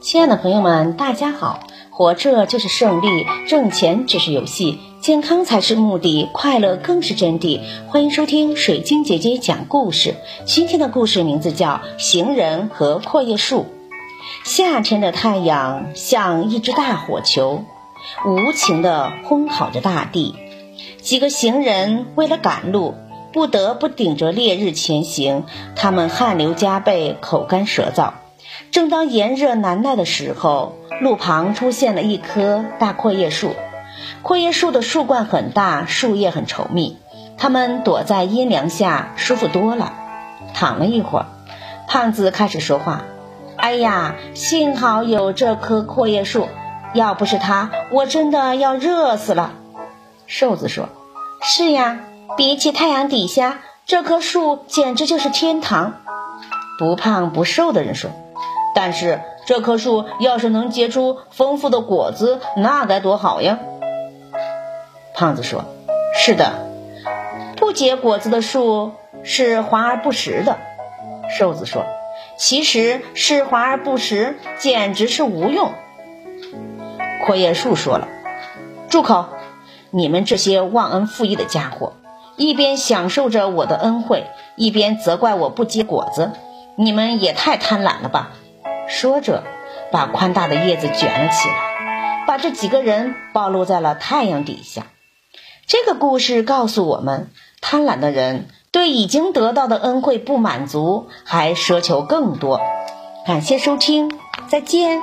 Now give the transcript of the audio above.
亲爱的朋友们，大家好！活着就是胜利，挣钱只是游戏，健康才是目的，快乐更是真谛。欢迎收听水晶姐姐讲故事。今天的故事名字叫《行人和阔叶树》。夏天的太阳像一只大火球，无情地烘烤着大地。几个行人为了赶路，不得不顶着烈日前行，他们汗流浃背，口干舌燥。正当炎热难耐的时候，路旁出现了一棵大阔叶树。阔叶树的树冠很大，树叶很稠密，他们躲在阴凉下舒服多了。躺了一会儿，胖子开始说话：“哎呀，幸好有这棵阔叶树，要不是它，我真的要热死了。”瘦子说：“是呀，比起太阳底下，这棵树简直就是天堂。”不胖不瘦的人说。但是这棵树要是能结出丰富的果子，那该多好呀！胖子说：“是的，不结果子的树是华而不实的。”瘦子说：“其实是华而不实，简直是无用。”阔叶树说了：“住口！你们这些忘恩负义的家伙，一边享受着我的恩惠，一边责怪我不结果子，你们也太贪婪了吧！”说着，把宽大的叶子卷了起来，把这几个人暴露在了太阳底下。这个故事告诉我们：贪婪的人对已经得到的恩惠不满足，还奢求更多。感谢收听，再见。